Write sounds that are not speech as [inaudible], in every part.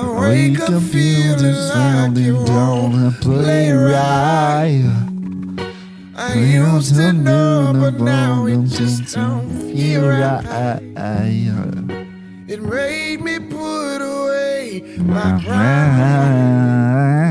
I wake up feeling sounding down and play right. I used to know, but now it just don't feel right. It made me put away my pride.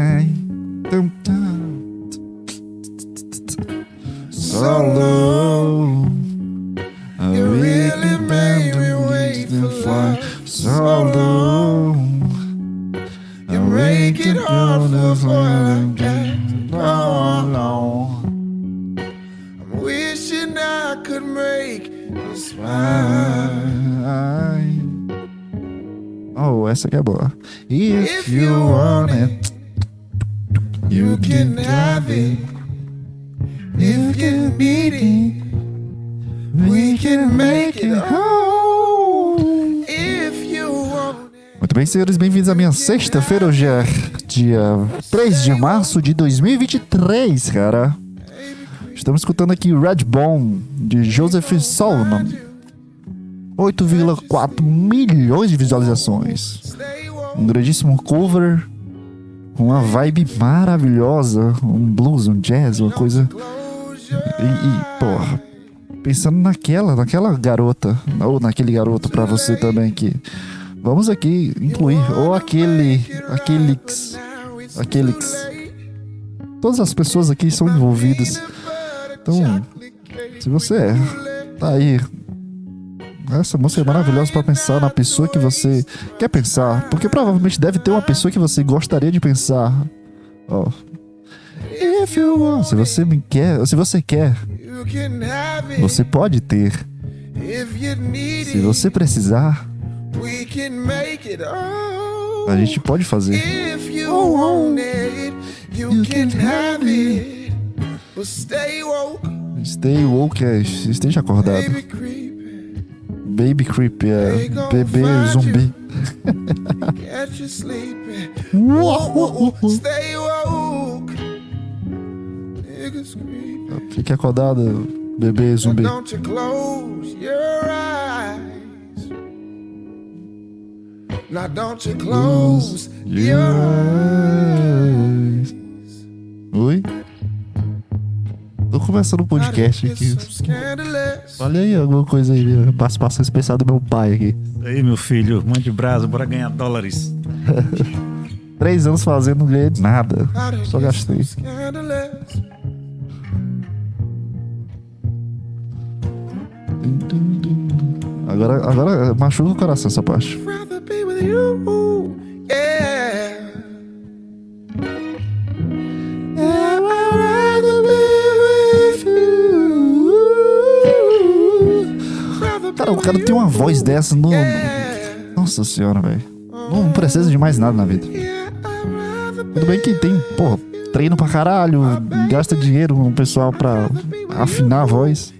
Minha sexta-feira. Hoje é dia 3 de março de 2023, cara. Estamos escutando aqui Red Bone, de Joseph Solomon. 8,4 milhões de visualizações. Um grandíssimo cover, uma vibe maravilhosa. Um blues, um jazz, uma coisa... E, e, porra, pensando naquela, naquela garota, ou naquele garoto pra você também que vamos aqui incluir ou aquele, aqueles, it's aqueles. Todas as pessoas aqui são envolvidas. Então, se você é, tá aí. Essa música é maravilhosa pra pensar na pessoa que você quer pensar, porque provavelmente deve ter uma pessoa que você gostaria de pensar. Ó. Se você me quer, se você quer, você pode ter. Se você precisar, a gente pode fazer. If you want it, you, You can, can have it. But stay woke, Stay woke, é, esteja acordado. baby creep. Baby creep, é bebê zumbi. Catch you sleeping. Uou! Stay woke. Niggas creep. Fique acordado, bebê zumbi. Don't you close your eyes. Now don't you close your eyes. Oi? Tô começando o podcast aqui. Olha aí alguma coisa aí, participação especial do meu pai aqui. Aí, meu filho, mande brasa, bora ganhar dólares. [laughs] Três anos fazendo, não ganhei nada. Só gastei. Agora, agora machuca o coração essa parte. Rather be with you. Cara, o cara tem uma voz dessa no. Nossa senhora, velho. Não precisa de mais nada na vida. Tudo bem que tem, porra, treino pra caralho, gasta dinheiro com o pessoal pra afinar a voz.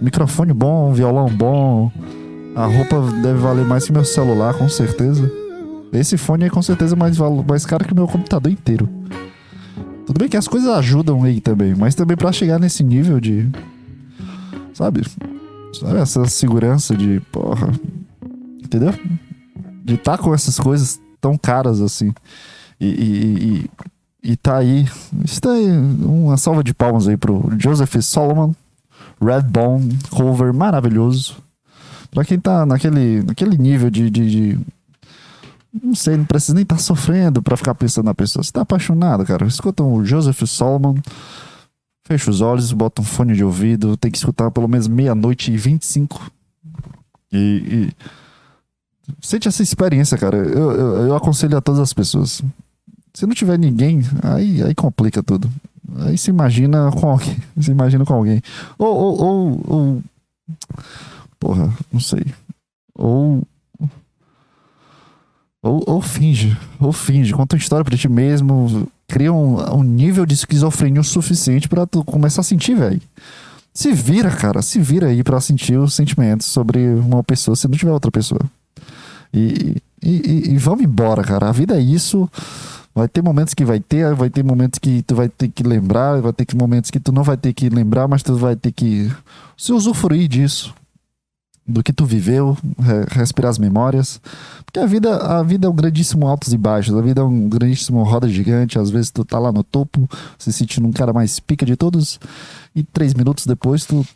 Microfone bom, violão bom. A roupa deve valer mais que meu celular, com certeza. Esse fone é com certeza mais, mais caro que meu computador inteiro. Tudo bem que as coisas ajudam aí também, mas também pra chegar nesse nível de. Sabe? Sabe essa segurança de. Porra. Entendeu? De estar com essas coisas tão caras assim. E, e, e, e tá aí. Isso tá aí. Uma salva de palmas aí pro Joseph Solomon. Redbone, cover maravilhoso. Pra quem tá naquele, naquele nível de, de, de- Não sei, não precisa nem estar sofrendo pra ficar pensando na pessoa. Você tá apaixonado, cara. Escuta o Joseph Solomon. Fecha os olhos, bota um fone de ouvido. Tem que escutar pelo menos meia-noite e 25. E, e. Sente essa experiência, cara. Eu, eu, eu aconselho a todas as pessoas. Se não tiver ninguém, aí, aí complica tudo. Aí se imagina com alguém. [laughs] Se imagina com alguém. Ou, ou, ou, ou- Porra, não sei. Ou. Ou, ou finge. Ou finge. Conta uma história pra ti mesmo. Cria um, um nível de esquizofrenia o suficiente pra tu começar a sentir, velho. Se vira, cara. Se vira aí pra sentir os sentimentos sobre uma pessoa se não tiver outra pessoa. E, e, e, e vamos embora, cara. A vida é isso. Vai ter momentos que vai ter, vai ter momentos que tu vai ter que lembrar, vai ter que momentos que tu não vai ter que lembrar, mas tu vai ter que se usufruir disso. Do que tu viveu, re- respirar as memórias. Porque a vida, a vida é um grandíssimo altos e baixos, a vida é um grandíssimo roda gigante. Às vezes tu tá lá no topo, se sentindo um cara mais pica de todos, e três minutos depois tu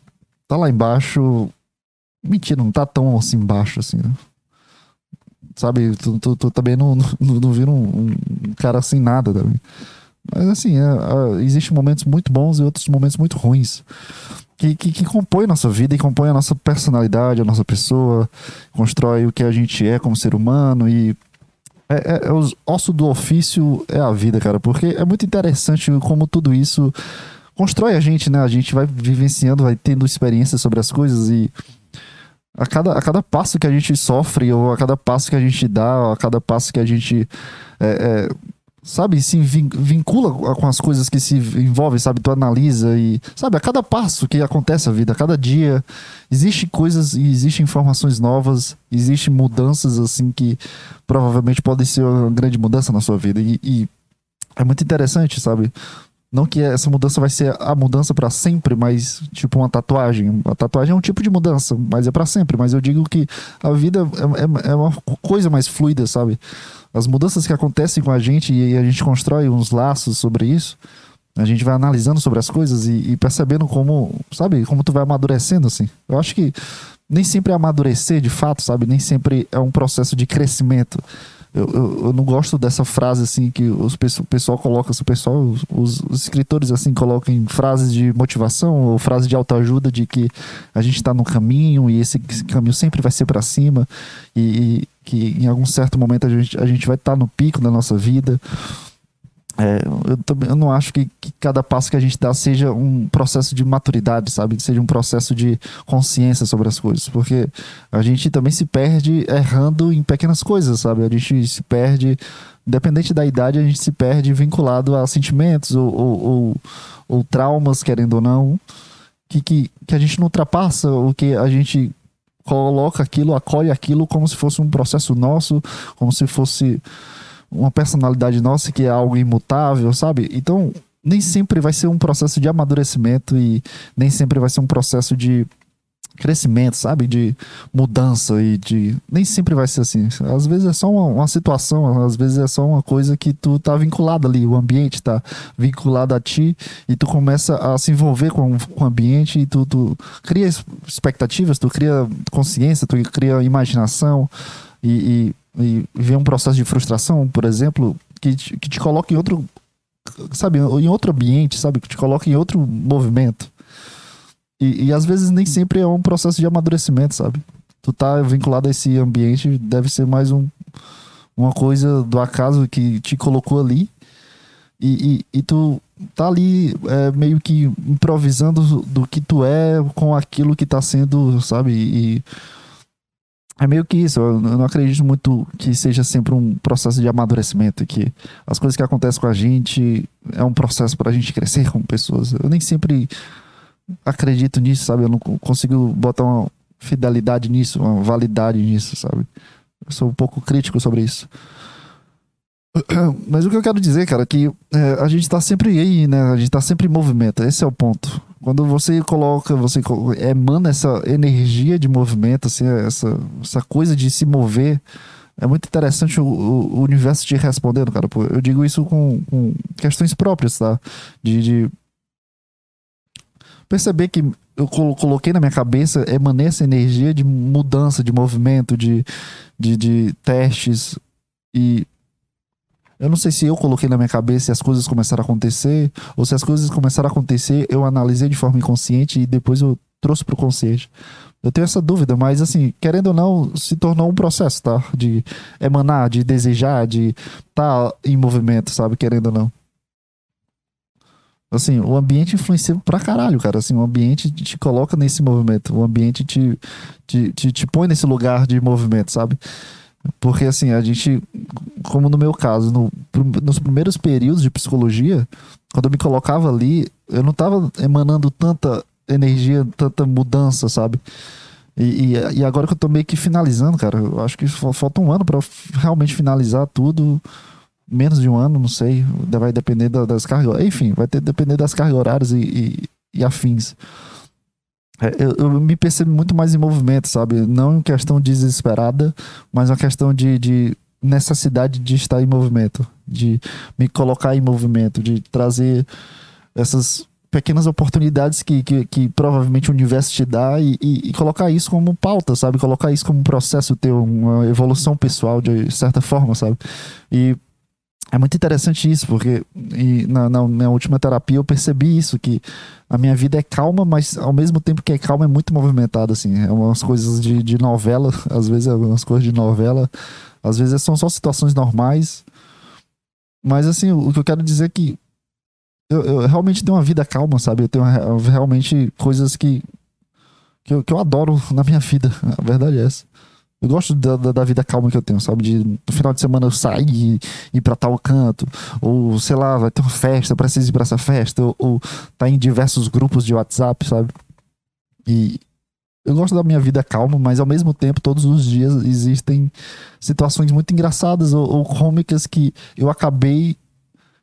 tá lá embaixo. Mentira, não tá tão assim embaixo assim, né? Sabe, tu, tu, tu também não, não, não vira um, um cara sem nada também. Mas assim, é, é, existem momentos muito bons e outros momentos muito ruins. Que, que, que compõe nossa vida e compõe a nossa personalidade, a nossa pessoa, constrói o que a gente é como ser humano e é, é, é os osso do ofício é a vida, cara, porque é muito interessante como tudo isso constrói a gente, né? A gente vai vivenciando, vai tendo experiências sobre as coisas e a cada, a cada passo que a gente sofre, ou a cada passo que a gente dá, ou a cada passo que a gente é, é, sabe, se vin- vincula com as coisas que se envolvem, sabe? Tu analisa e, sabe, a cada passo que acontece a vida, a cada dia, existem coisas e existem informações novas, existem mudanças, assim, que provavelmente podem ser uma grande mudança na sua vida. E, e é muito interessante, sabe? Não que essa mudança vai ser a mudança pra sempre, mas tipo uma tatuagem. A tatuagem é um tipo de mudança, mas é pra sempre. Mas eu digo que a vida é, é- é uma coisa mais fluida, sabe? As mudanças que acontecem com a gente e a gente constrói uns laços sobre isso. A gente vai analisando sobre as coisas e, e percebendo como, sabe, como tu vai amadurecendo, assim. Eu acho que nem sempre é amadurecer de fato, sabe? Nem sempre é um processo de crescimento. Eu, eu, eu não gosto dessa frase assim que os, o pessoal coloca, o pessoal, os, os- escritores assim colocam frases de motivação ou frases de autoajuda de que a gente está no caminho e esse, caminho sempre vai ser para cima e que em algum certo momento a gente, a gente vai estar no pico da nossa vida. É, eu, também, eu não acho que, que cada passo que a gente dá seja um processo de maturidade, sabe? Seja um processo de consciência sobre as coisas. Porque a gente também se perde errando em pequenas coisas, sabe? A gente se perde, independente da idade, a gente se perde vinculado a sentimentos ou, ou, ou, ou traumas, querendo ou não, que, que, que a gente não ultrapassa, ou que a gente coloca aquilo, acolhe aquilo como se fosse um processo nosso, como se fosse uma personalidade nossa que é algo imutável, sabe? Então, nem sempre vai ser um processo de amadurecimento e nem sempre vai ser um processo de crescimento, sabe? De mudança e de. Nem sempre vai ser assim. Às vezes é só uma, uma situação, às vezes é só uma coisa que tu tá vinculado ali, o ambiente tá vinculado a ti e tu começa a se envolver com, com o ambiente e tu, tu cria expectativas, tu cria consciência, tu cria imaginação e, e, e vê um processo de frustração, por exemplo, que te, que te coloca em outro. Sabe, em outro ambiente, sabe? Que te coloca em outro movimento. E, e às vezes nem sempre é um processo de amadurecimento, sabe? Tu tá vinculado a esse ambiente, deve ser mais um, uma coisa do acaso que te colocou ali. E, e, e tu tá ali é, meio que improvisando do que tu é com aquilo que tá sendo, sabe? E é meio que isso. Eu não acredito muito que seja sempre um processo de amadurecimento, que as coisas que acontecem com a gente é um processo pra gente crescer como pessoas. Eu nem sempre acredito nisso, sabe? Eu não co- consigo botar uma fidelidade nisso, uma validade nisso, sabe? Eu sou um pouco crítico sobre isso. [clears throat] Mas o que eu quero dizer, cara, é que é, a gente tá sempre aí, né? A gente tá sempre em movimento. Esse é o ponto. Quando você coloca, você emana essa energia de movimento, assim, essa, essa coisa de se mover, é muito interessante o, o- universo te respondendo, cara. Eu digo isso com, com questões próprias, tá? De, de perceber que eu colo- coloquei na minha cabeça, emanei essa energia de mudança, de movimento, de, de, de testes. E eu não sei se eu coloquei na minha cabeça e as coisas começaram a acontecer, ou se as coisas começaram a acontecer, eu analisei de forma inconsciente e depois eu trouxe pro consciente. Eu tenho essa dúvida, mas assim, querendo ou não, se tornou um processo, tá? De emanar, de desejar, de estar tá em movimento, sabe? Querendo ou não. Assim, o ambiente influencia pra caralho, cara. Assim, o ambiente te coloca nesse movimento. O ambiente te, te, te, te põe nesse lugar de movimento, sabe? Porque, assim, a gente, como no meu caso, no, nos primeiros períodos de psicologia, quando eu me colocava ali, eu não tava emanando tanta energia, tanta mudança, sabe? E, e, e agora que eu tô meio que finalizando, cara, eu acho que fa- falta um ano f- realmente finalizar tudo. Menos de um ano, não sei. Vai depender da- das cargas. Enfim, vai ter depender das cargas horárias e, e, e afins. é, eu, eu me percebo muito mais em movimento, sabe? Não em questão desesperada, mas uma questão de, de necessidade de estar em movimento, de me colocar em movimento, de trazer essas pequenas oportunidades que, que, que provavelmente o universo te dá e, e, e, colocar isso como pauta, sabe? Colocar isso como um processo ter uma evolução pessoal de certa forma, sabe? E é muito interessante isso, porque na, na, minha última terapia eu percebi isso, que a minha vida é calma, mas ao mesmo tempo que é calma é muito movimentada, assim. É umas coisas de, de novela, [laughs] às vezes é umas coisas de novela, às vezes são só situações normais. Mas assim, o, o que eu quero dizer é que eu, eu, realmente tenho uma vida calma, sabe? Eu tenho realmente coisas que, que eu, que eu adoro na minha vida. [laughs] A verdade é essa. Eu gosto da, da, da, vida calma que eu tenho, sabe? De no final de semana eu sair e ir pra tal canto, ou sei lá, vai ter uma festa, preciso ir pra essa festa, ou, ou tá em diversos grupos de WhatsApp, sabe? E eu gosto da minha vida calma, mas ao mesmo tempo, todos os dias existem situações muito engraçadas ou, ou cômicas que eu acabei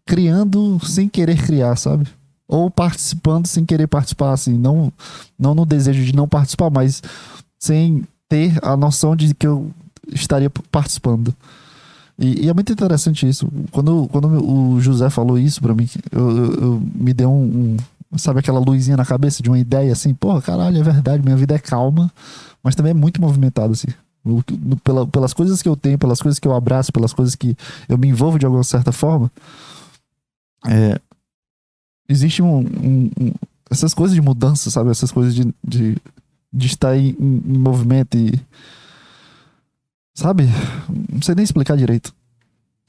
criando sem querer criar, sabe? Ou participando sem querer participar, assim, não, não no desejo de não participar, mas sem ter a noção de que eu estaria participando. E, e, é muito interessante isso. Quando, quando o José falou isso para mim, eu, eu, eu, me deu um, um, Sabe aquela luzinha na cabeça de uma ideia assim? Porra, caralho, é verdade, minha vida é calma, mas também é muito movimentada, assim. Pela, pelas coisas que eu tenho, pelas coisas que eu abraço, pelas coisas que eu me envolvo de alguma certa forma. É, existe um, um, um, essas coisas de mudança, sabe? Essas coisas de, de de estar em, em movimento e. Sabe? Não sei nem explicar direito.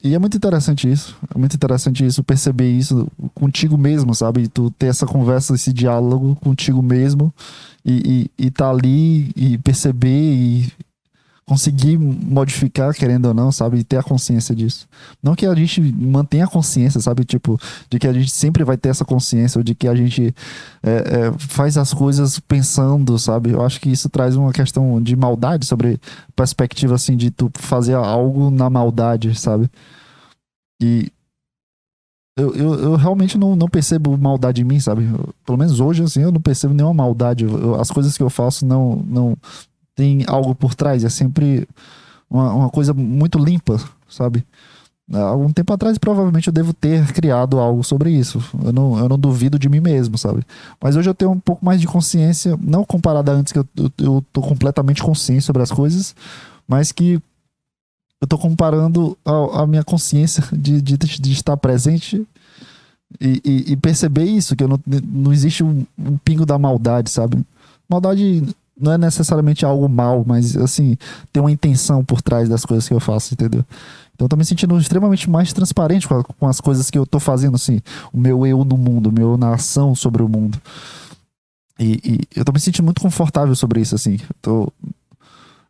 E é muito interessante isso. É muito interessante isso, perceber isso contigo mesmo, sabe? Tu ter essa conversa, esse diálogo contigo mesmo e, e, e tá ali e perceber e conseguir modificar, querendo ou não, sabe? E ter a consciência disso. Não que a gente mantenha a consciência, sabe? Tipo, de que a gente sempre vai ter essa consciência, ou de que a gente é, é, faz as coisas pensando, sabe? Eu acho que isso traz uma questão de maldade sobre perspectiva, assim, de tu fazer algo na maldade, sabe? E. Eu, eu, eu realmente não, não percebo maldade em mim, sabe? Pelo menos hoje, assim, eu não percebo nenhuma maldade. Eu, as coisas que eu faço não, não, tem algo por trás, é sempre uma, uma coisa muito limpa, sabe? Há algum tempo atrás, provavelmente eu devo ter criado algo sobre isso. Eu não, eu não duvido de mim mesmo, sabe? Mas hoje eu tenho um pouco mais de consciência, não comparada a antes, que eu, eu, eu tô completamente consciente sobre as coisas, mas que eu tô comparando a, a minha consciência de, de, de, estar presente e, e, e, perceber isso, que eu não, não existe um, um pingo da maldade, sabe? Maldade não é necessariamente algo mal, mas assim, tem uma intenção por trás das coisas que eu faço, entendeu? Então eu tô me sentindo extremamente mais transparente com, a, com as coisas que eu tô fazendo, assim, o meu eu no mundo, o meu na ação sobre o mundo. E, e eu tô me sentindo muito confortável sobre isso, assim. Tô,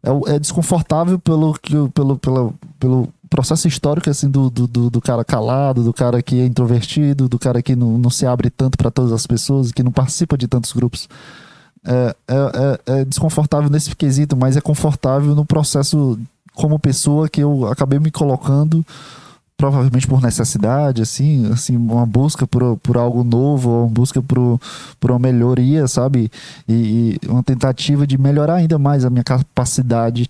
é, é desconfortável pelo, pelo, pelo, pelo processo histórico, assim, do, do, do cara calado, do cara que é introvertido, do cara que não, não se abre tanto para todas as pessoas, que não participa de tantos grupos é, é, é, é desconfortável nesse quesito, mas é confortável no processo como pessoa que eu acabei me colocando provavelmente por necessidade, assim, assim, uma busca por, por algo novo, uma busca por, por uma melhoria, sabe? E, e, uma tentativa de melhorar ainda mais a minha capacidade,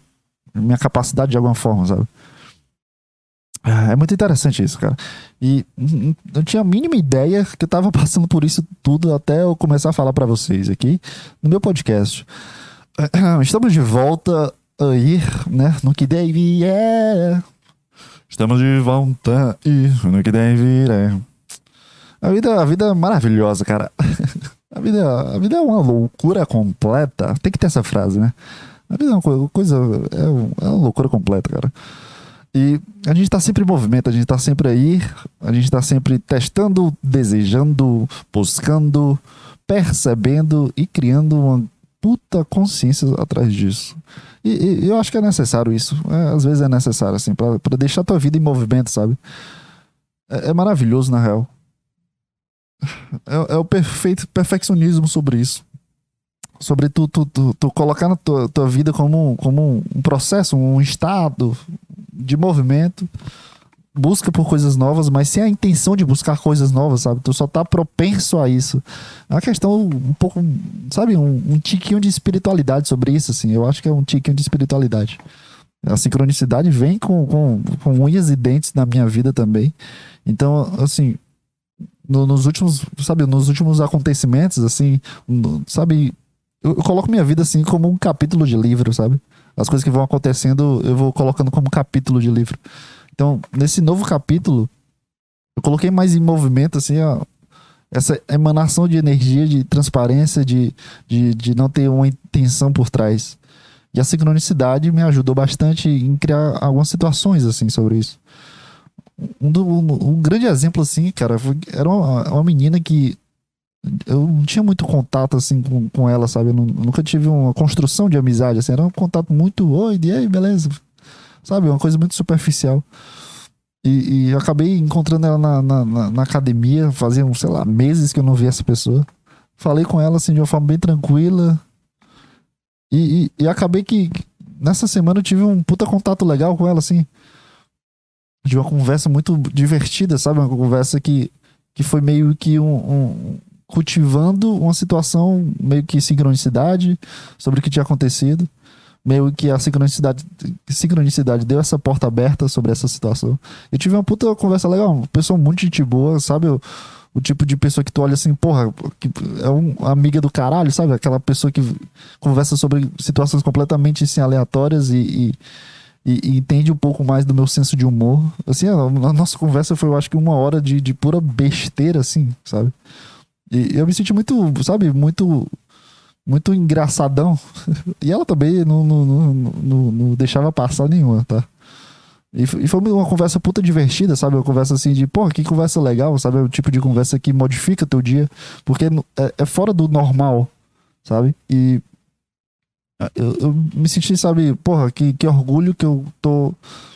minha capacidade de alguma forma, sabe? Ah, é muito interessante isso, cara. E eu tinha a mínima ideia que eu tava [laughs] passando por isso tudo até eu começar a falar para vocês aqui no meu podcast. [clears throat] Estamos de volta aí, né? No que deve é. Estamos de volta aí, no que deve é. A vida, a vida é maravilhosa, cara. [laughs] A vida, a vida é uma loucura completa. Tem que ter essa frase, né? A vida é uma coisa. É, é uma loucura completa, cara. E a gente está sempre em movimento, a gente está sempre aí, a gente está sempre testando, desejando, buscando, percebendo e criando uma puta consciência atrás disso. E, e eu acho que é necessário isso. É, às vezes é necessário, assim, para deixar tua vida em movimento, sabe? É, é maravilhoso, na real. É, é, o perfeito perfeccionismo sobre isso. Sobre tu, tu, tu, tu colocar na tua, tua vida como, como um processo, um estado, de movimento busca por coisas novas, mas sem a intenção de buscar coisas novas, sabe? Tu só tá propenso a isso. É uma questão um pouco, sabe, um, um tiquinho de espiritualidade sobre isso, assim. Eu acho que é um tiquinho de espiritualidade. A sincronicidade vem com, com, com unhas e dentes na minha vida também. Então, assim, no, nos últimos, sabe, nos últimos acontecimentos, assim, sabe, eu, eu coloco minha vida assim como um capítulo de livro, sabe? As coisas que vão acontecendo, eu vou colocando como capítulo de livro. Então, nesse novo capítulo, eu coloquei mais em movimento, assim, ó, essa emanação de energia, de transparência, de, de, de não ter uma intenção por trás. E a sincronicidade me ajudou bastante em criar algumas situações, assim, sobre isso. Um, do, um, um grande exemplo, assim, cara, foi, era uma, uma, menina que eu não tinha muito contato, assim, com, com ela, sabe? Eu, nunca tive uma construção de amizade, assim, era um contato muito, oi, e aí, beleza? Sabe? Uma coisa muito superficial. E, e acabei encontrando ela na, na, na, academia, fazia, sei lá, meses que eu não via essa pessoa. Falei com ela, assim, de uma forma bem tranquila. E, e, e acabei que nessa semana eu tive um puta contato legal com ela, assim. De uma conversa muito divertida, sabe? Uma conversa que, que foi meio que um, um cultivando uma situação meio que sincronicidade sobre o que tinha acontecido meio que a sincronicidade, sincronicidade deu essa porta aberta sobre essa situação. Eu tive uma puta conversa legal, uma pessoa muito gente boa, sabe? O, tipo de pessoa que tu olha assim, porra, que é uma amiga do caralho, sabe? Aquela pessoa que conversa sobre situações completamente assim, aleatórias e, e, e, entende um pouco mais do meu senso de humor. Assim, a nossa conversa foi, eu acho que uma hora de, de pura besteira, assim, sabe? E eu me senti muito, sabe, muito muito engraçadão. [laughs] E ela também não, não, não, não, deixava passar nenhuma, tá? E foi uma conversa puta divertida, sabe? Uma conversa assim de, pô, que conversa legal, sabe? O tipo de conversa que modifica teu dia, porque é, é fora do normal, sabe? E eu, eu, me senti, sabe, porra, que, que orgulho que eu tô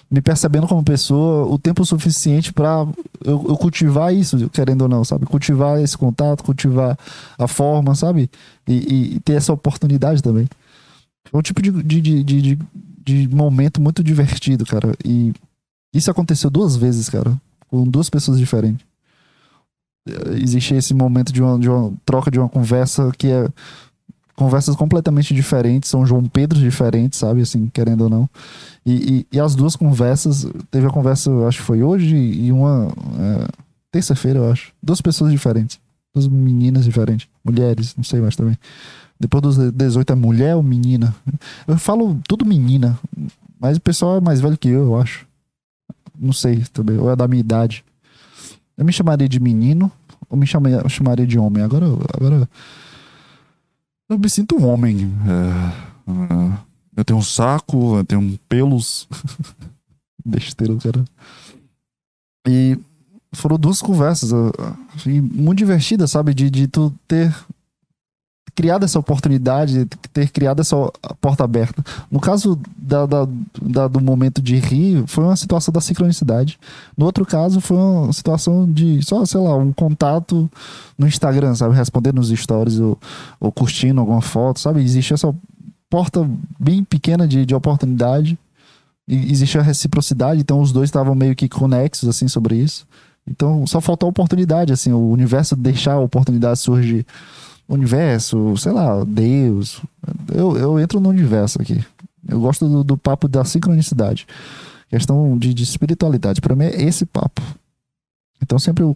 me percebendo como pessoa o tempo suficiente para eu, eu, cultivar isso, querendo ou não, sabe? Cultivar esse contato, cultivar a forma, sabe? E, e ter essa oportunidade também. É um tipo de, de, de, de, de momento muito divertido, cara. E isso aconteceu duas vezes, cara, com duas pessoas diferentes. Existe esse momento de uma, de uma troca, de uma conversa que é conversas completamente diferentes, são João Pedro diferentes, sabe? Assim, querendo ou não. E, e, e, as duas conversas, teve a conversa, acho que foi hoje, e uma é, terça-feira, eu acho. Duas pessoas diferentes. Duas meninas diferentes. Mulheres, não sei mais também. Depois dos 18 é mulher ou menina? Eu falo tudo menina, mas o pessoal é mais velho que eu, eu acho. Não sei também, ou é da minha idade. Eu me chamaria de menino ou me chamaria, chamaria de homem? Agora, agora eu me sinto um homem. É, é, eu tenho um saco, eu tenho pelos. [laughs] Besteira, cara. E foram duas conversas muito divertidas, sabe? De, de tu ter criado essa oportunidade, ter criado essa porta aberta. No caso da, da, da, do momento de rir, foi uma situação da sincronicidade. No outro caso, foi uma situação de só, sei lá, um contato no Instagram, sabe? Responder nos stories ou, ou curtindo alguma foto, sabe? Existe essa porta bem pequena de, de oportunidade. E existe a reciprocidade, então os dois estavam meio que conexos, assim, sobre isso. Então só faltou a oportunidade, assim, o universo deixar a oportunidade surgir universo, sei lá, Deus. Eu, eu entro no universo aqui. Eu gosto do, do papo da sincronicidade. Questão de, de espiritualidade. Para mim é esse papo. Então sempre eu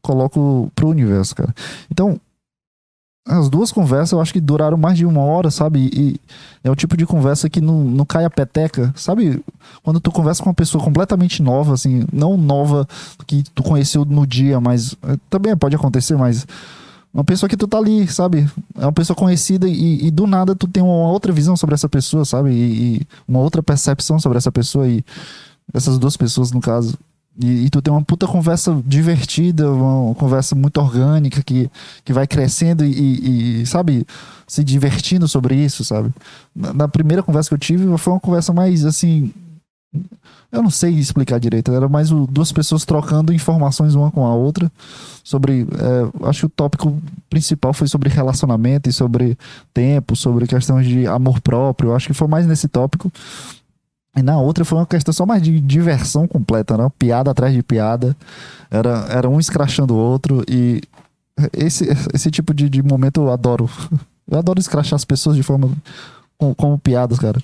coloco pro universo, cara. Então, as duas conversas eu acho que duraram mais de uma hora, sabe? E é o tipo de conversa que não, não cai a peteca, sabe? Quando tu conversa com uma pessoa completamente nova, assim, não nova que tu conheceu no dia, mas eh, também pode acontecer, mas uma pessoa que tu tá ali, sabe? É uma pessoa conhecida e, e do nada tu tem uma outra visão sobre essa pessoa, sabe? E, e, uma outra percepção sobre essa pessoa e essas duas pessoas, no caso. E, e tu tem uma puta conversa divertida, uma, conversa muito orgânica que, que vai crescendo e, e, sabe? Se divertindo sobre isso, sabe? Na, na primeira conversa que eu tive foi uma conversa mais assim eu não sei explicar direito, era mais o, duas pessoas trocando informações uma com a outra sobre. É, acho que o tópico principal foi sobre relacionamento e sobre tempo, sobre questões de amor próprio. Acho que foi mais nesse tópico. E na outra foi uma questão só mais de diversão completa, né? Piada atrás de piada. Era, era um escrachando o outro. E esse, esse tipo de, de momento eu adoro. [laughs] Eu adoro escrachar as pessoas de forma. como, como piadas, cara.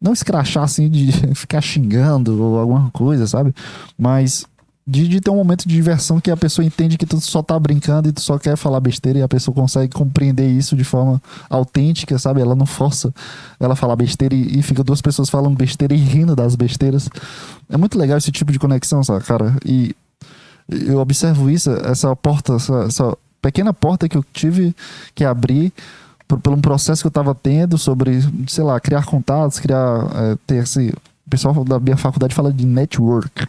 Não escrachar assim de [laughs] ficar xingando ou alguma coisa, sabe? Mas de, de ter um momento de diversão que a pessoa entende que tu só tá brincando e tu só quer falar besteira e a pessoa consegue compreender isso de forma autêntica, sabe? Ela não força ela falar besteira e, e fica duas pessoas falando besteira e rindo das besteiras. É muito legal esse tipo de conexão, sabe, cara? E eu observo isso, essa porta, essa, essa pequena porta que eu tive que abrir por, por um processo que eu estava tendo sobre, sei lá, criar contatos, criar, é, ter esse... O pessoal da minha faculdade fala de network.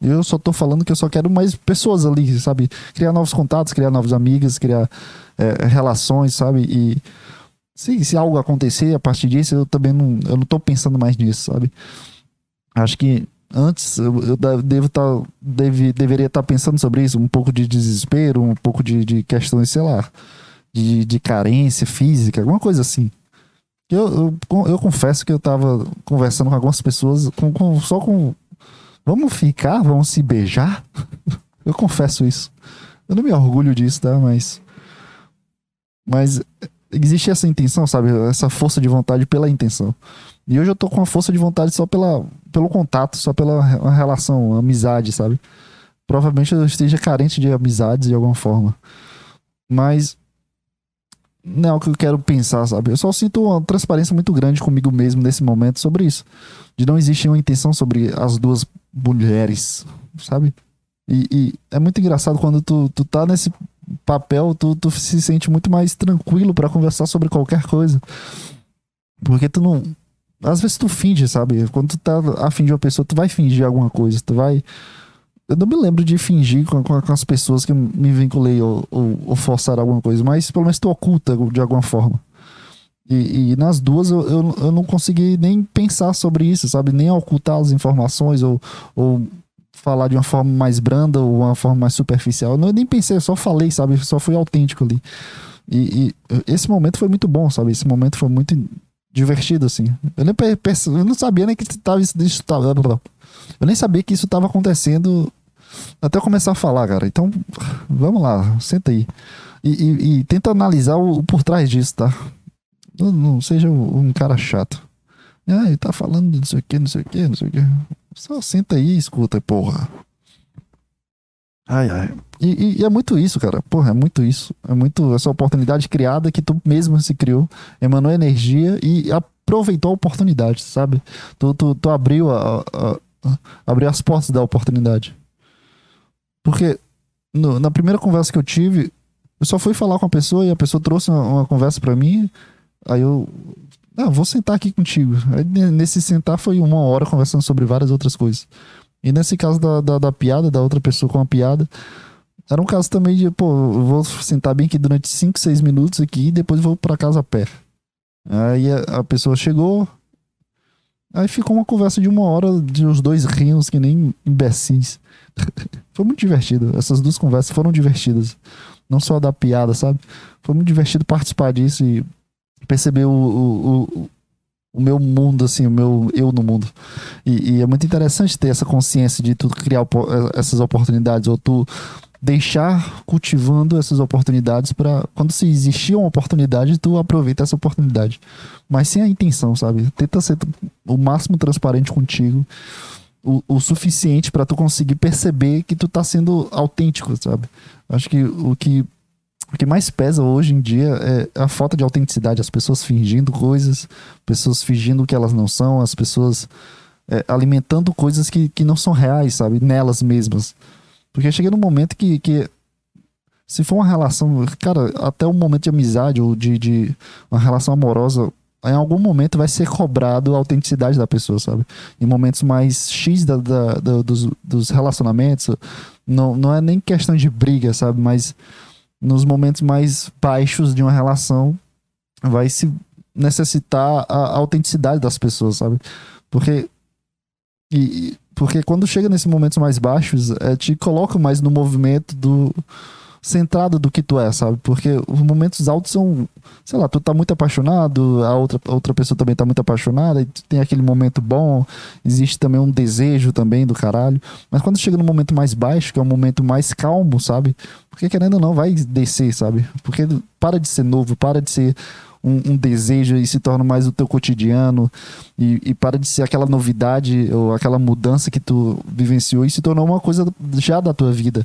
Eu só tô falando que eu só quero mais pessoas ali, sabe? Criar novos contatos, criar novas amigas, criar é, relações, sabe? E se, se algo acontecer a partir disso, eu também não, eu não tô pensando mais nisso, sabe? Acho que antes eu, eu devo tá, deve, deveria estar tá pensando sobre isso, um pouco de desespero, um pouco de, de questões, sei lá, de, de carência física, alguma coisa assim. Eu, eu, eu confesso que eu tava conversando com algumas pessoas, com, com, só com. Vamos ficar? Vamos se beijar? [laughs] eu confesso isso. Eu não me orgulho disso, tá? Mas. Mas existe essa intenção, sabe? Essa força de vontade pela intenção. E hoje eu tô com a força de vontade só pela, pelo contato, só pela relação, amizade, sabe? Provavelmente eu esteja carente de amizades de alguma forma. Mas não é o que eu quero pensar, sabe? Eu só sinto uma transparência muito grande comigo mesmo nesse momento sobre isso. De não existir uma intenção sobre as duas mulheres, sabe? E, e é muito engraçado quando tu, tu tá nesse papel, tu, tu se sente muito mais tranquilo para conversar sobre qualquer coisa. Porque tu não às vezes tu finge, sabe? Quando tu tá afim de uma pessoa, tu vai fingir alguma coisa, tu vai. Eu não me lembro de fingir com, com, com as pessoas que me vinculei ou, ou, ou, forçar alguma coisa, mas pelo menos tu oculta de alguma forma. E, e nas duas eu, eu, eu, não consegui nem pensar sobre isso, sabe? Nem ocultar as informações ou, ou falar de uma forma mais branda ou uma forma mais superficial. Eu nem pensei, eu só falei, sabe? Só fui autêntico ali. E, e, esse momento foi muito bom, sabe? Esse momento foi muito divertido, assim. Eu nem eu não sabia nem que tava isso, isso tava, eu nem sabia que isso tava acontecendo até eu começar a falar, cara. Então, vamos lá, senta aí. E, e, e tenta analisar o, o, por trás disso, tá? Não, não seja um cara chato. Ah, ele tá falando de não sei o que, não sei o que, não sei o que. Só senta aí e escuta, porra. Ai, ai. E, e, e, é muito isso, cara. Porra, é muito isso. É muito essa oportunidade criada que tu mesmo se criou, emanou energia e aproveitou a oportunidade, sabe? Tu, tu, tu abriu, a, a, a, abriu as portas da oportunidade. Porque no, na primeira conversa que eu tive, eu só fui falar com a pessoa e a pessoa trouxe uma, uma conversa para mim. Aí eu. Ah, vou sentar aqui contigo. Aí nesse sentar foi uma hora conversando sobre várias outras coisas. E nesse caso da, da, da, piada, da outra pessoa com a piada, era um caso também de, pô, eu vou sentar bem aqui durante 5, 6 minutos aqui e depois vou para casa a pé. Aí a, a, pessoa chegou, aí ficou uma conversa de uma hora de os dois rios que nem imbecis. [laughs] Foi muito divertido. Essas duas conversas foram divertidas. Não só da piada, sabe? Foi muito divertido participar disso e perceber o, o, o o meu mundo, assim, o meu eu no mundo. E, e, é muito interessante ter essa consciência de tu criar eh, essas oportunidades, ou tu deixar cultivando essas oportunidades para quando se existir uma oportunidade, tu aproveita essa oportunidade. Mas sem a intenção, sabe? Tenta ser o máximo transparente contigo. O, o suficiente para tu conseguir perceber que tu tá sendo autêntico, sabe? Acho que o que o que mais pesa hoje em dia é a falta de autenticidade, as pessoas fingindo coisas, pessoas fingindo que elas não são, as pessoas é, alimentando coisas que, que não são reais, sabe? Nelas mesmas. Porque chega num momento que, que se for uma relação, cara, até um momento de amizade ou de, de uma relação amorosa, em algum momento vai ser cobrado a autenticidade da pessoa, sabe? Em momentos mais X da, da, da dos, dos relacionamentos, não, não é nem questão de briga, sabe? Mas nos momentos mais baixos de uma relação, vai se necessitar a, a autenticidade das pessoas, sabe? Porque e, porque quando chega nesses momentos mais baixos, é, te coloca mais no movimento do centrado do que tu é, sabe? Porque os momentos altos são, sei lá, tu tá muito apaixonado, a outra, a outra pessoa também tá muito apaixonada, e tu tem aquele momento bom, existe também um desejo também do caralho. Mas quando chega no momento mais baixo, que é um momento mais calmo, sabe? Porque querendo ou não, vai descer, sabe? Porque para de ser novo, para de ser um, um, desejo e se torna mais o teu cotidiano e, e, para de ser aquela novidade ou aquela mudança que tu vivenciou e se tornou uma coisa já da tua vida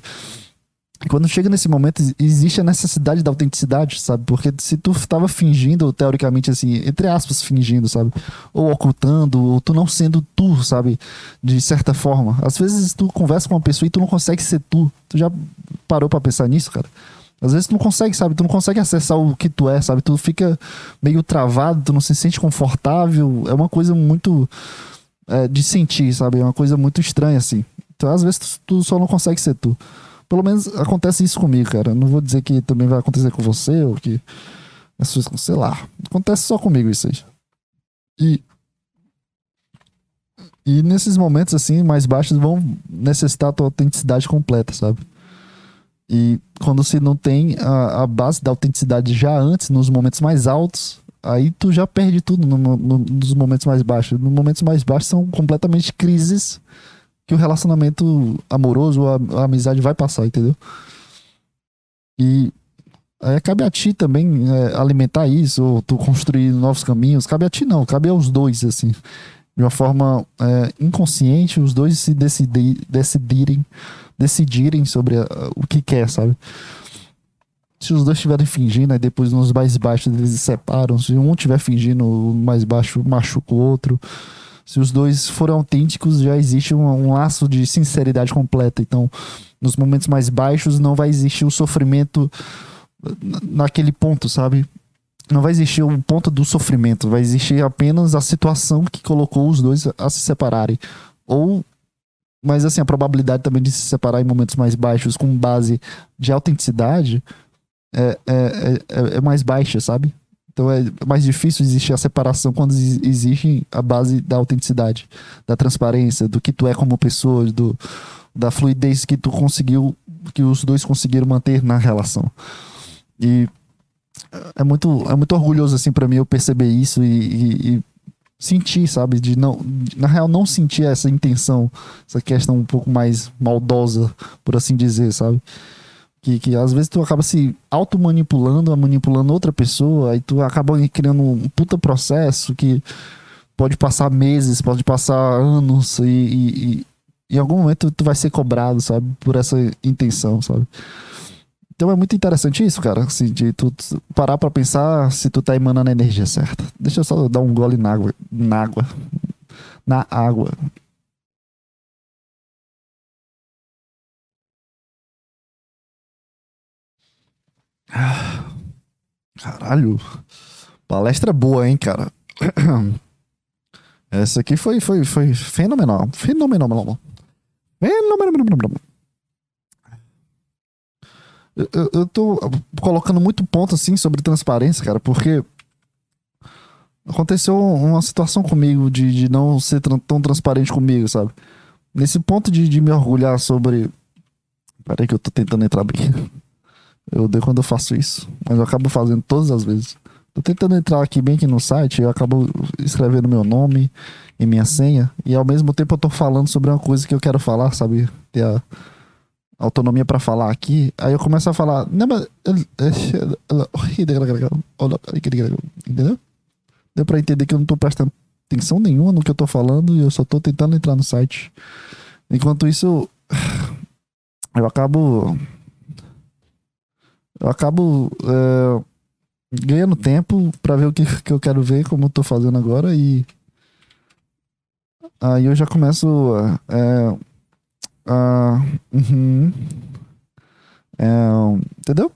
quando chega nesse momento, existe a necessidade da autenticidade, sabe? Porque se tu tava fingindo, teoricamente, assim, entre aspas, fingindo, sabe? Ou ocultando, ou tu não sendo tu, sabe? De certa forma. Às vezes tu conversa com uma pessoa e tu não consegue ser tu. Tu já parou para pensar nisso, cara? Às vezes tu não consegue, sabe? Tu não consegue acessar o que tu é, sabe? Tu fica meio travado, tu não se sente confortável. É uma coisa muito é, de sentir, sabe? É uma coisa muito estranha, assim. Então, às vezes tu, tu só não consegue ser tu. Pelo menos acontece isso comigo, cara. Não vou dizer que também vai acontecer com você ou que. Sei lá. Acontece só comigo isso aí. E. E nesses momentos assim, mais baixos, vão necessitar a tua autenticidade completa, sabe? E quando você não tem a, a base da autenticidade já antes, nos momentos mais altos, aí tu já perde tudo no, no, nos momentos mais baixos. Nos momentos mais baixos são completamente crises que o relacionamento amoroso, a, a amizade vai passar, entendeu? E aí cabe a ti também é, alimentar isso, ou tu construir novos caminhos. Cabe a ti não, cabe aos dois, assim. De uma forma é, inconsciente, os dois se decidir, decidirem, decidirem sobre a, o que quer, sabe? Se os dois estiverem fingindo, aí depois nos mais baixos eles se separam. Se um estiver fingindo, o mais baixo machuca o outro se os dois forem autênticos, já existe um, um, laço de sinceridade completa. Então, nos momentos mais baixos, não vai existir o sofrimento naquele ponto, sabe? Não vai existir o ponto do sofrimento, vai existir apenas a situação que colocou os dois a se separarem. Ou, mas assim, a probabilidade também de se separar em momentos mais baixos com base de autenticidade é, é, é, é mais baixa, sabe? Então é mais difícil existir a separação quando existe a base da autenticidade, da transparência, do que tu é como pessoa, do, da fluidez que tu conseguiu, que os dois conseguiram manter na relação. E é muito, é muito orgulhoso assim para mim eu perceber isso e, e, e, sentir, sabe, de não, na real não sentir essa intenção, essa questão um pouco mais maldosa, por assim dizer, sabe? Que, que às vezes tu acaba se auto-manipulando, manipulando outra pessoa, aí tu acaba criando um puta processo que pode passar meses, pode passar anos e, e, e em algum momento tu vai ser cobrado, sabe? Por essa intenção, sabe? Então é muito interessante isso, cara. Assim, de tu parar pra pensar se tu tá emanando a energia certa. Deixa eu só dar um gole na água. Na água. Na água. Caralho. Palestra boa, hein, cara. [clears throat] Essa aqui foi, foi, foi fenomenal. Fenomenal. Fenomenal. Eu, eu, eu tô colocando muito ponto assim sobre transparência, cara, porque aconteceu uma situação comigo de, de não ser tão transparente comigo, sabe? Nesse ponto de, de me orgulhar sobre. Peraí que eu tô tentando entrar bem. Eu odeio quando eu faço isso, mas eu acabo fazendo todas as vezes. Tô tentando entrar aqui bem aqui no site, eu acabo escrevendo meu nome e minha senha, e ao mesmo tempo eu tô falando sobre uma coisa que eu quero falar, sabe? Ter a autonomia para falar aqui. Aí eu começo a falar, mas... Entendeu? Deu pra entender que eu não tô prestando atenção nenhuma no que eu tô falando e eu só tô tentando entrar no site. Enquanto isso, eu acabo eu acabo é, ganhando tempo para ver o que, que eu quero ver, como eu tô fazendo agora, e aí eu já começo é, a. Uhum, é, entendeu?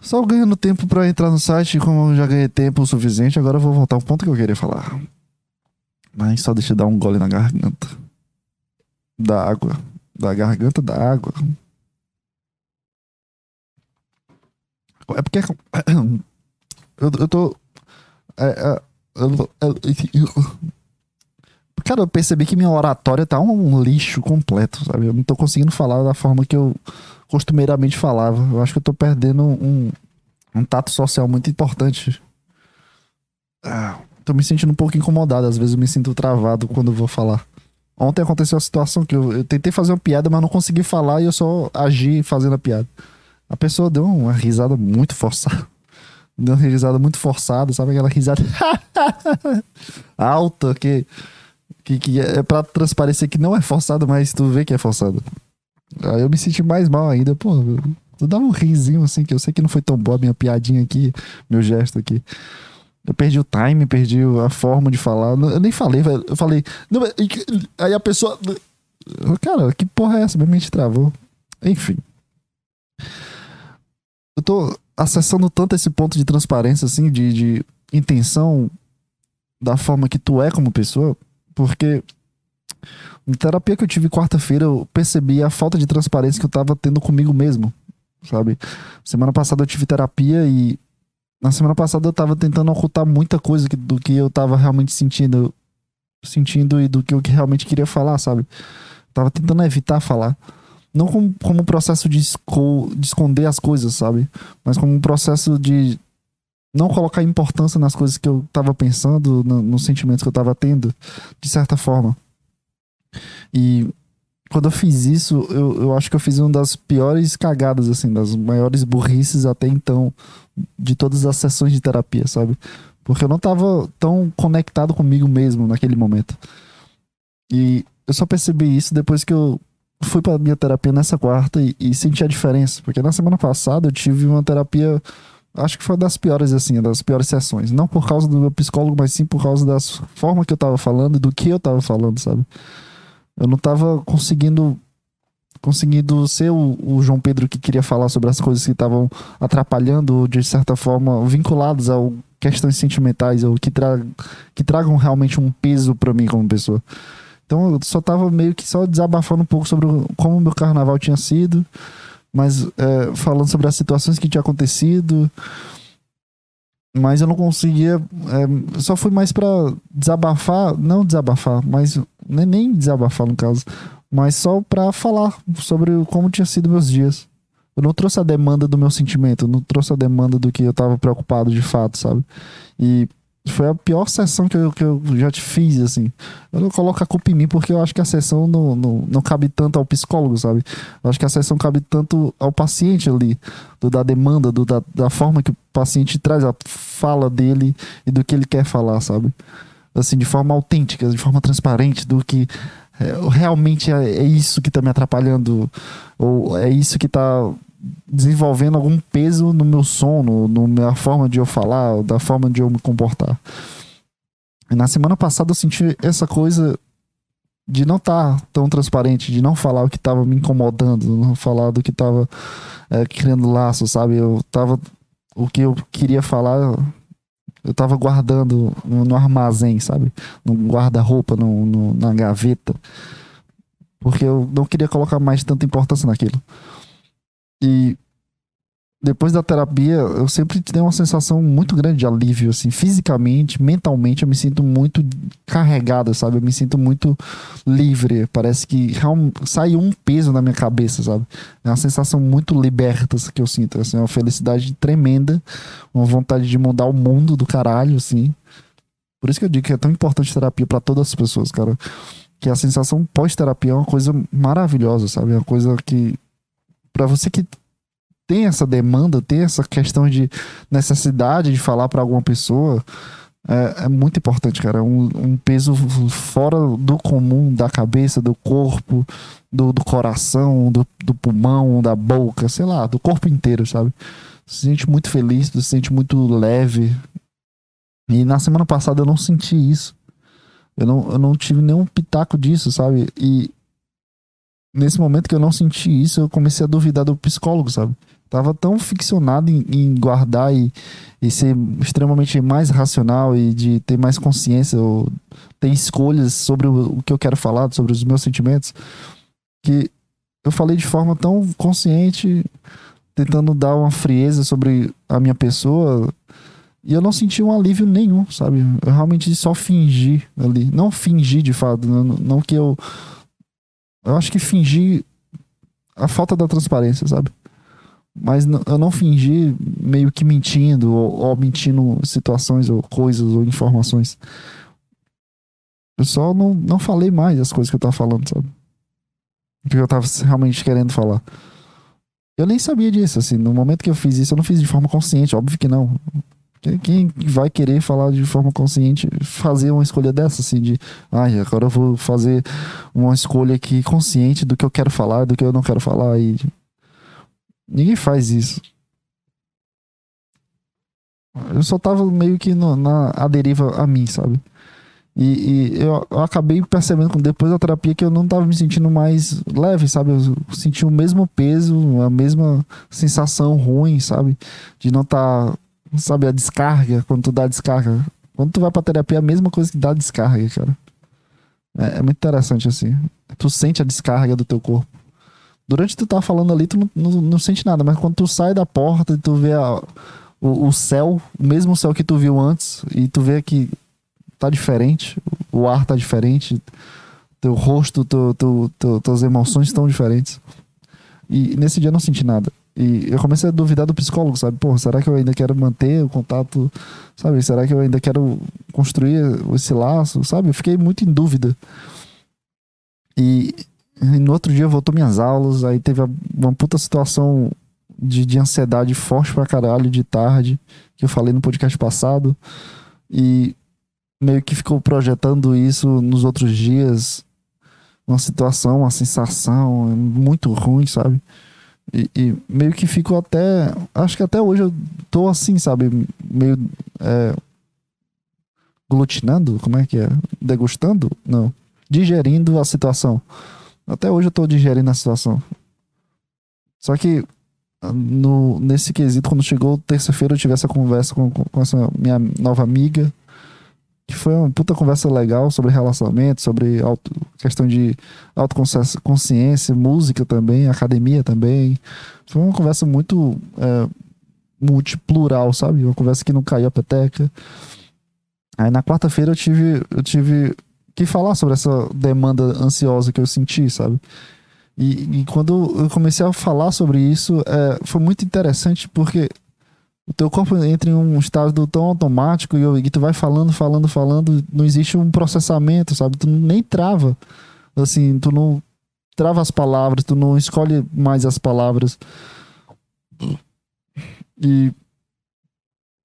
Só ganhando tempo para entrar no site, como eu já ganhei tempo o suficiente, agora eu vou voltar ao ponto que eu queria falar. Mas só deixa eu dar um gole na garganta. Da água. Da garganta da água. É porque. [coughs] Eu, eu tô. É, é, eu, [coughs] Cara, eu percebi que minha oratória tá um lixo completo, sabe? Eu não tô conseguindo falar da forma que eu costumeiramente falava. Eu acho que eu tô perdendo um, um tato social muito importante. Ah, tô me sentindo um pouco incomodado. Às vezes eu me sinto travado quando vou falar. Ontem aconteceu a situação que eu, eu tentei fazer uma piada, mas não consegui falar e eu só agi fazendo a piada. A pessoa deu uma risada muito forçada. [laughs] Deu uma risada muito forçada, sabe? Aquela risada [laughs] alta que, que, que é pra transparecer que não é forçada, mas tu vê que é forçada. Aí eu me senti mais mal ainda, pô. Tu dá um risinho assim, que eu sei que não foi tão boa a minha piadinha aqui, meu gesto aqui. Eu perdi o time, perdi a forma de falar. Eu nem falei. Eu falei. Não, aí a pessoa. Cara, que porra é essa? Minha mente travou. Enfim. Eu tô acessando tanto esse ponto de transparência, assim, de, de intenção da forma que tu é como pessoa, porque na terapia que eu tive quarta-feira, eu percebi a falta de transparência que eu tava tendo comigo mesmo, sabe? Semana passada eu tive terapia e na semana passada eu tava tentando ocultar muita coisa que, do que eu tava realmente sentindo, sentindo e do que eu realmente queria falar, sabe? Tava tentando evitar falar. Não como, como um processo de, esco, de esconder as coisas, sabe? Mas como um processo de não colocar importância nas coisas que eu tava pensando, no, nos sentimentos que eu tava tendo, de certa forma. E quando eu fiz isso, eu, eu acho que eu fiz uma das piores cagadas, assim, das maiores burrices até então, de todas as sessões de terapia, sabe? Porque eu não tava tão conectado comigo mesmo naquele momento. E eu só percebi isso depois que eu fui pra minha terapia nessa quarta e, e senti a diferença. Porque na semana passada eu tive uma terapia, acho que foi das piores, assim, das piores sessões. Não por causa do meu psicólogo, mas sim por causa das formas que eu tava falando e do que eu tava falando, sabe? Eu não tava conseguindo conseguindo ser o, o, João Pedro que queria falar sobre as coisas que estavam atrapalhando, de certa forma, vinculadas a questões sentimentais ou que, tra que tragam realmente um peso para mim como pessoa. Então eu só tava meio que só desabafando um pouco sobre como o meu carnaval tinha sido, mas é, falando sobre as situações que tinha acontecido. Mas eu não conseguia. É, só fui mais para desabafar, não desabafar, mas nem, nem desabafar no caso, mas só para falar sobre como tinha sido meus dias. Eu não trouxe a demanda do meu sentimento, não trouxe a demanda do que eu tava preocupado de fato, sabe? E foi a pior sessão que eu, que eu já te fiz, assim. Eu não coloco a culpa em mim, porque eu acho que a sessão não, não, não cabe tanto ao psicólogo, sabe? Eu acho que a sessão cabe tanto ao paciente ali, do, da demanda, do, da, da forma que o paciente traz a fala dele e do que ele quer falar, sabe? Assim, de forma autêntica, de forma transparente, do que é, realmente é, é isso que tá me atrapalhando, ou é isso que tá desenvolvendo algum peso no meu sono, na forma de eu falar, da forma de eu me comportar. E na semana passada eu senti essa coisa de não estar tá tão transparente, de não falar o que estava me incomodando, não falar do que estava é, criando laço, sabe? Eu tava o que eu queria falar, eu estava guardando no, no, armazém, sabe? No guarda-roupa, na gaveta, porque eu não queria colocar mais tanta importância naquilo. E depois da terapia, eu sempre tenho uma sensação muito grande de alívio, assim, fisicamente, mentalmente, eu me sinto muito carregado, sabe? Eu me sinto muito livre. Parece que sai um peso na minha cabeça, sabe? É uma sensação muito liberta que eu sinto, assim, é uma felicidade tremenda, uma vontade de mudar o mundo do caralho, assim. Por isso que eu digo que é tão importante terapia para todas as pessoas, cara. Que a sensação pós-terapia é uma coisa maravilhosa, sabe? É uma coisa que para você que tem essa demanda, tem essa questão de necessidade de falar para alguma pessoa, é, é, muito importante, cara. Um, um, peso fora do comum da cabeça, do corpo, do, do coração, do, do, pulmão, da boca, sei lá, do corpo inteiro, sabe? Se sente muito feliz, se sente muito leve. E na semana passada eu não senti isso. Eu não, eu não tive nenhum pitaco disso, sabe? E nesse momento que eu não senti isso, eu comecei a duvidar do psicólogo, sabe? Tava tão ficcionado em, em guardar e, e, ser extremamente mais racional e de ter mais consciência ou ter escolhas sobre o, o que eu quero falar, sobre os meus sentimentos, que eu falei de forma tão consciente, tentando dar uma frieza sobre a minha pessoa E eu não senti um alívio nenhum, sabe? Eu realmente só fingi ali. Não fingi de fato, não, não que eu. Eu acho que fingi a falta da transparência, sabe? Mas eu não fingi meio que mentindo ou, ou mentindo situações ou coisas ou informações. Eu só não, não falei mais as coisas que eu tava falando, sabe? O que eu tava realmente querendo falar. Eu nem sabia disso, assim. No momento que eu fiz isso, eu não fiz de forma consciente, óbvio que não. Quem- vai querer falar de forma consciente, fazer uma escolha dessa, assim, de ai, agora eu vou fazer uma escolha aqui consciente do que eu quero falar, do que eu não quero falar. E ninguém faz isso. Eu só tava meio que no- na a deriva a mim, sabe? E, e eu, eu acabei percebendo com- depois da terapia que eu não tava me sentindo mais leve, sabe? Eu senti o mesmo peso, a mesma sensação ruim, sabe? De não tá, sabe, a descarga, quando tu dá descarga. Quando tu vai pra terapia é a mesma coisa que dá descarga, cara. É, é muito interessante assim. Tu sente a descarga do teu corpo. Durante tu tá falando ali, tu não, não, não sente nada, mas quando tu sai da porta e tu vê a, o, o céu, o mesmo céu que tu viu antes, e tu vê que tá diferente, o ar tá diferente, teu rosto, teu, teu, teu, tuas emoções estão diferentes. E nesse dia eu não senti nada. E eu comecei a duvidar do psicólogo, sabe? Pô, será que eu ainda quero manter o contato? Sabe? Será que eu ainda quero construir esse laço? Sabe? Eu fiquei muito em dúvida. E, e no outro dia voltou minhas aulas, aí teve uma puta situação de, de ansiedade forte pra caralho de tarde, que eu falei no podcast passado. E meio que ficou projetando isso nos outros dias. Uma situação, uma sensação muito ruim, sabe? E, e meio que fico até. Acho que até hoje eu tô assim, sabe? Meio. É, glutinando? Como é que é? Degustando? Não. Digerindo a situação. Até hoje eu tô digerindo a situação. Só que ah, no, nesse quesito, quando chegou terça-feira, eu tive essa conversa com, com, essa minha nova amiga. Que foi uma puta conversa legal sobre relacionamento, sobre auto, questão de autoconsciência, música também, academia também. Foi uma conversa muito é, multiplural, sabe? Uma conversa que não caiu a peteca. Aí na quarta-feira eu tive, eu tive que falar sobre essa demanda ansiosa que eu senti, sabe? E, e quando eu comecei a falar sobre isso, é, foi muito interessante porque o teu corpo entra em um estado tão automático e, tu vai falando, falando, falando, não existe um processamento, sabe? Tu nem trava, assim, tu não trava as palavras, tu não escolhe mais as palavras. E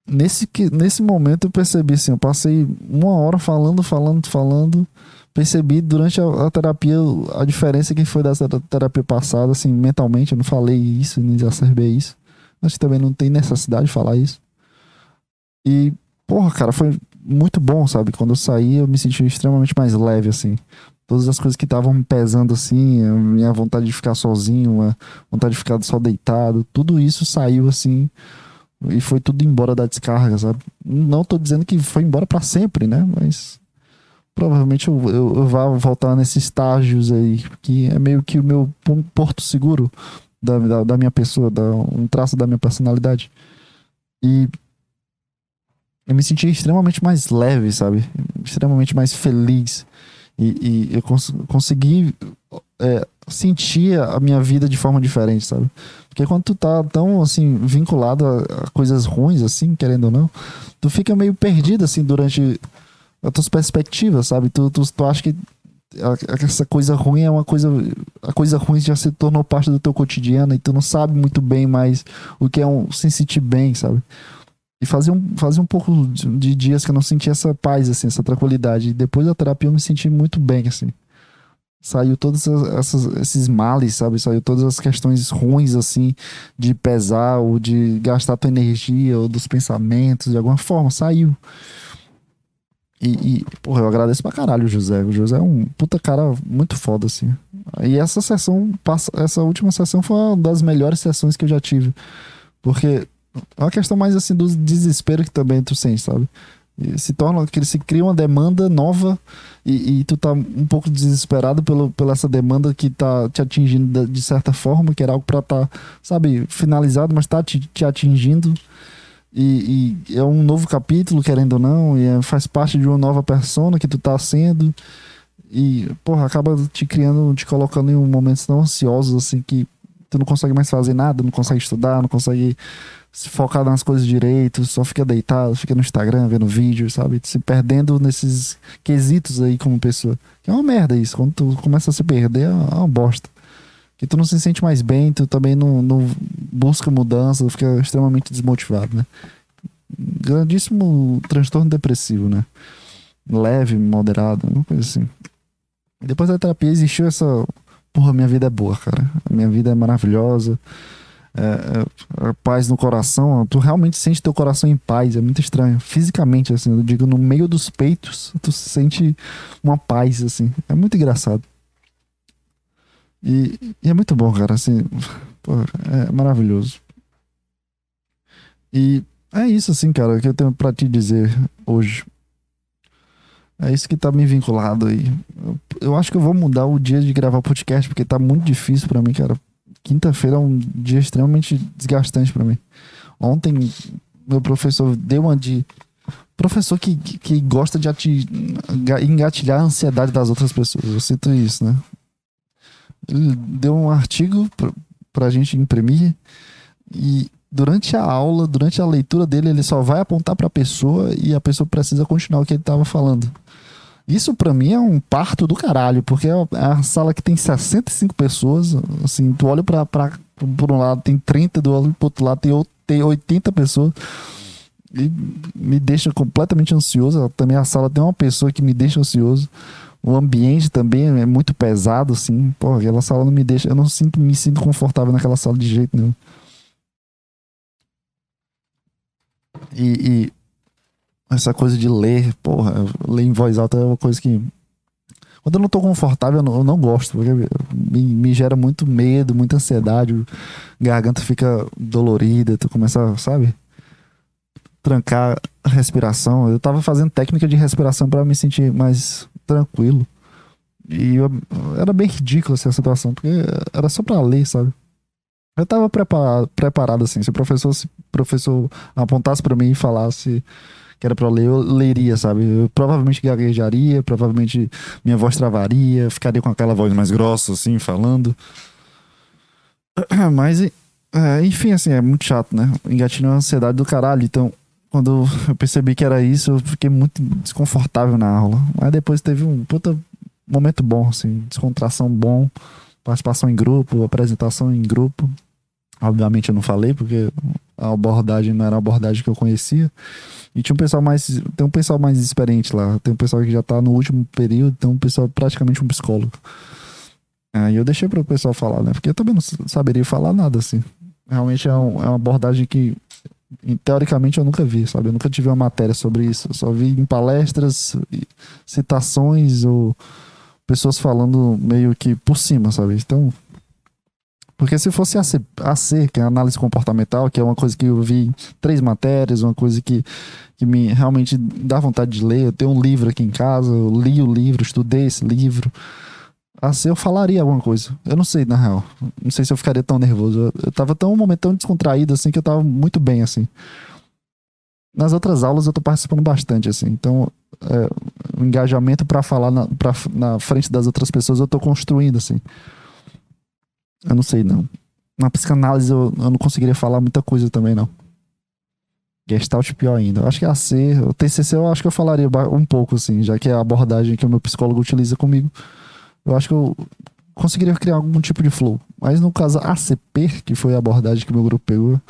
nesse, nesse momento eu percebi assim, eu passei uma hora falando, falando, falando, percebi durante a, a terapia a diferença que foi dessa terapia passada, assim, mentalmente, eu não falei isso, não exacerbei isso. Acho que também não tem necessidade de falar isso. E, porra, cara, foi muito bom, sabe? Quando eu saí, eu me senti extremamente mais leve, assim. Todas as coisas que estavam me pesando, assim, a minha vontade de ficar sozinho, a vontade de ficar só deitado, tudo isso saiu, assim, e foi tudo embora da descarga, sabe? Não tô dizendo que foi embora pra sempre, né? Mas provavelmente eu, eu, eu vá voltar nesses estágios aí, que é meio que o meu porto seguro da, da, da minha pessoa, da, um traço da minha personalidade. E eu me senti extremamente mais leve, sabe? Extremamente mais feliz. E, e eu cons consegui é, sentir a minha vida de forma diferente, sabe? Porque quando tu tá tão, assim, vinculado a, a coisas ruins, assim, querendo ou não, tu fica meio perdido, assim, durante as tuas perspectivas, sabe? Tu, tu, tu acha que essa coisa ruim é uma coisa. A coisa ruim já se tornou parte do teu cotidiano e tu não sabe muito bem mais o que é um se sentir bem, sabe? E fazia um, fazia um pouco de, dias que eu não sentia essa paz, assim, essa tranquilidade. E depois da terapia eu me senti muito bem, assim. Saiu todos essas- esses males, sabe? Saiu todas as questões ruins, assim, de pesar ou de gastar tua energia ou dos pensamentos, de alguma forma, saiu. E, e, porra, eu agradeço pra caralho o José. O José é um puta cara muito foda, assim. E essa sessão, essa última sessão foi uma das melhores sessões que eu já tive. Porque é uma questão mais assim do desespero que também tu sente, sabe? E se torna que se cria uma demanda nova e, e tu tá um pouco desesperado pelo, pela essa demanda que tá te atingindo de certa forma, que era algo pra tá, sabe, finalizado, mas tá te, te atingindo. E, e é um novo capítulo, querendo ou não, e é- faz parte de uma nova persona que tu tá sendo. E, porra, acaba te criando, te colocando em um momentos tão ansiosos, assim, que tu não consegue mais fazer nada, não consegue estudar, não consegue se focar nas coisas direito, só fica deitado, fica no Instagram vendo vídeo, sabe? Se perdendo nesses quesitos aí como pessoa. Que é uma merda isso. Quando tu começa a se perder, é uma bosta. Que tu não se sente mais bem, tu também não, não busca mudança, fica extremamente desmotivado, né? Grandíssimo transtorno depressivo, né? Leve, moderado, uma coisa assim. Depois da terapia existiu essa. Porra, minha vida é boa, cara. A minha vida é maravilhosa. É, é, é paz no coração. Tu realmente sente teu coração em paz. É muito estranho. Fisicamente, assim, eu digo, no meio dos peitos, tu sente uma paz, assim. É muito engraçado. E, e é muito bom, cara. Assim, porra, é maravilhoso. E é isso, assim, cara, que eu tenho pra te dizer hoje. É isso que tá me vinculado aí. Eu, eu acho que eu vou mudar o dia de gravar podcast, porque tá muito difícil pra mim, cara. Quinta-feira é um dia extremamente desgastante pra mim. Ontem, meu professor deu uma de. Professor que, que gosta de ati... engatilhar a ansiedade das outras pessoas. Eu sinto isso, né? Ele deu um artigo pra, pra gente imprimir e durante a aula, durante a leitura dele, ele só vai apontar para a pessoa e a pessoa precisa continuar o que ele estava falando. Isso para mim é um parto do caralho, porque é a sala que tem 65 pessoas, assim, tu olha para por um lado tem 30, do outro lado tem, tem 80 pessoas. E me deixa completamente ansioso. Também a sala tem uma pessoa que me deixa ansioso. O ambiente também é muito pesado, assim. Pô, aquela sala não me deixa. Eu não sinto, me sinto confortável naquela sala de jeito nenhum. E, e, essa coisa de ler, porra, ler em voz alta é uma coisa que. Quando eu não tô confortável, eu não, eu não gosto, porque me, me, gera muito medo, muita ansiedade, garganta fica dolorida, tu começa, sabe? Trancar a respiração. Eu tava fazendo técnica de respiração para me sentir mais tranquilo. E eu, era bem ridícula essa situação, porque era só pra ler, sabe? Eu tava preparado, preparado assim. Se o professor, se o professor apontasse para mim e falasse que era para ler, eu leria, sabe? Eu provavelmente gaguejaria, provavelmente minha voz travaria, ficaria com aquela voz mais grossa, assim, falando. [clears throat] Mas, é, enfim, assim, é muito chato, né? Engatilhou a ansiedade do caralho. Então, quando eu percebi que era isso, eu fiquei muito desconfortável na aula. Mas depois teve um puta momento bom, assim, descontração bom participação em grupo, apresentação em grupo. Obviamente eu não falei, porque a abordagem não era a abordagem que eu conhecia. E tinha um pessoal mais. Tem um pessoal mais experiente lá. Tem um pessoal que já tá no último período, tem um pessoal praticamente um psicólogo. Aí eu deixei para o pessoal falar, né? Porque eu também não saberia falar nada assim. Realmente é, um, é uma abordagem que, teoricamente, eu nunca vi, sabe? Eu nunca tive uma matéria sobre isso. Eu só vi em palestras, citações ou pessoas falando meio que por cima, sabe? Então. Porque se fosse AC, AC, que é análise comportamental, que é uma coisa que eu vi em três matérias, uma coisa que, que me realmente dá vontade de ler. Eu tenho um livro aqui em casa, eu li o livro, estudei esse livro. AC eu falaria alguma coisa. Eu não sei, na real. Não sei se eu ficaria tão nervoso. Eu tava tão um momento tão descontraído assim que eu tava muito bem, assim. Nas outras aulas eu tô participando bastante, assim. Então, é, o engajamento para falar na, pra, na frente das outras pessoas eu tô construindo, assim. Eu não sei, não. Na psicanálise eu, eu não conseguiria falar muita coisa também, não. Gestalt pior ainda. Eu acho que a C, o TCC eu acho que eu falaria um pouco, assim, já que é a abordagem que o meu psicólogo utiliza comigo. Eu acho que eu conseguiria criar algum tipo de flow. Mas no caso ACP, que foi a abordagem que meu grupo pegou,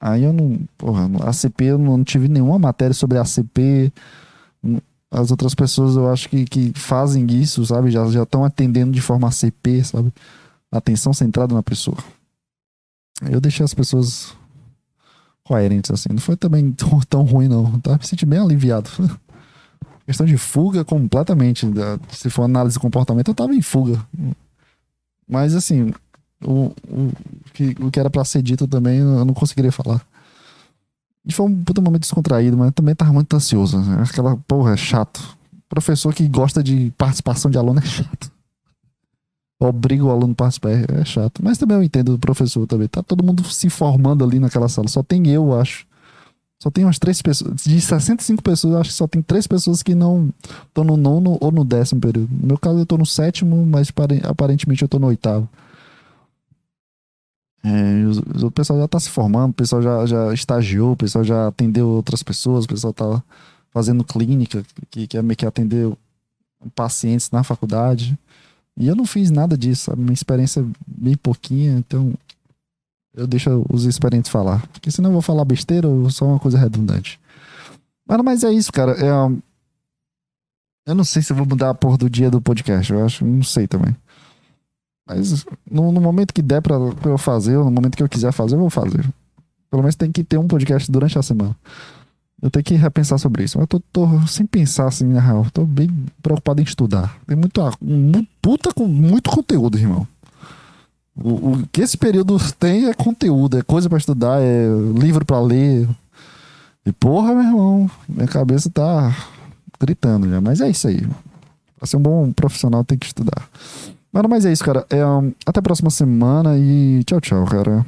aí eu não. Porra, ACP eu não tive nenhuma matéria sobre ACP. As outras pessoas eu acho que, que fazem isso, sabe? Já estão atendendo de forma CP, sabe? Atenção centrada na pessoa. Eu deixei as pessoas coerentes, assim. Não foi também tão, tão ruim, não. Tá? Me senti bem aliviado. [laughs] Questão de fuga completamente. Se for análise de comportamento, eu tava em fuga. Mas assim, o, o, que, o que era pra ser dito também, eu não conseguiria falar. E foi um puta momento descontraído, mas também tava muito ansioso. Né? Aquela, porra, é chato. Professor que gosta de participação de aluno é chato. Obriga o aluno a participar, é chato. Mas também eu entendo o professor também. Tá todo mundo se formando ali naquela sala. Só tem eu, acho. Só tem umas três pessoas. De 65 pessoas, acho que só tem três pessoas que não estão no nono ou no décimo período. No meu caso, eu tô no sétimo, mas pare- aparentemente eu tô no oitavo. É, o pessoal já tá se formando, o pessoal já, já estagiou, o pessoal já atendeu outras pessoas, o pessoal tá fazendo clínica, que quer meio que atender pacientes na faculdade. E eu não fiz nada disso, sabe? Minha experiência é bem pouquinha, então eu deixo os experientes falar. Porque senão eu vou falar besteira ou só uma coisa redundante. Mas é isso, cara. É, eu não sei se eu vou mudar a porra do dia do podcast. Eu acho, não sei também. Mas no, no momento que der pra, pra eu fazer, ou no momento que eu quiser fazer, eu vou fazer. Pelo menos tem que ter um podcast durante a semana. Eu tenho que repensar sobre isso. Mas eu tô, tô sem pensar assim, na real. Tô bem preocupado em estudar. Tem muito, mu- puta com muito conteúdo, irmão. O, o que esse período tem é conteúdo, é coisa pra estudar, é livro pra ler. E porra, meu irmão, minha cabeça tá gritando já. Mas é isso aí. Pra ser um bom profissional tem que estudar. Mano, mas é isso, cara. É, um, até a próxima semana e tchau, tchau, cara.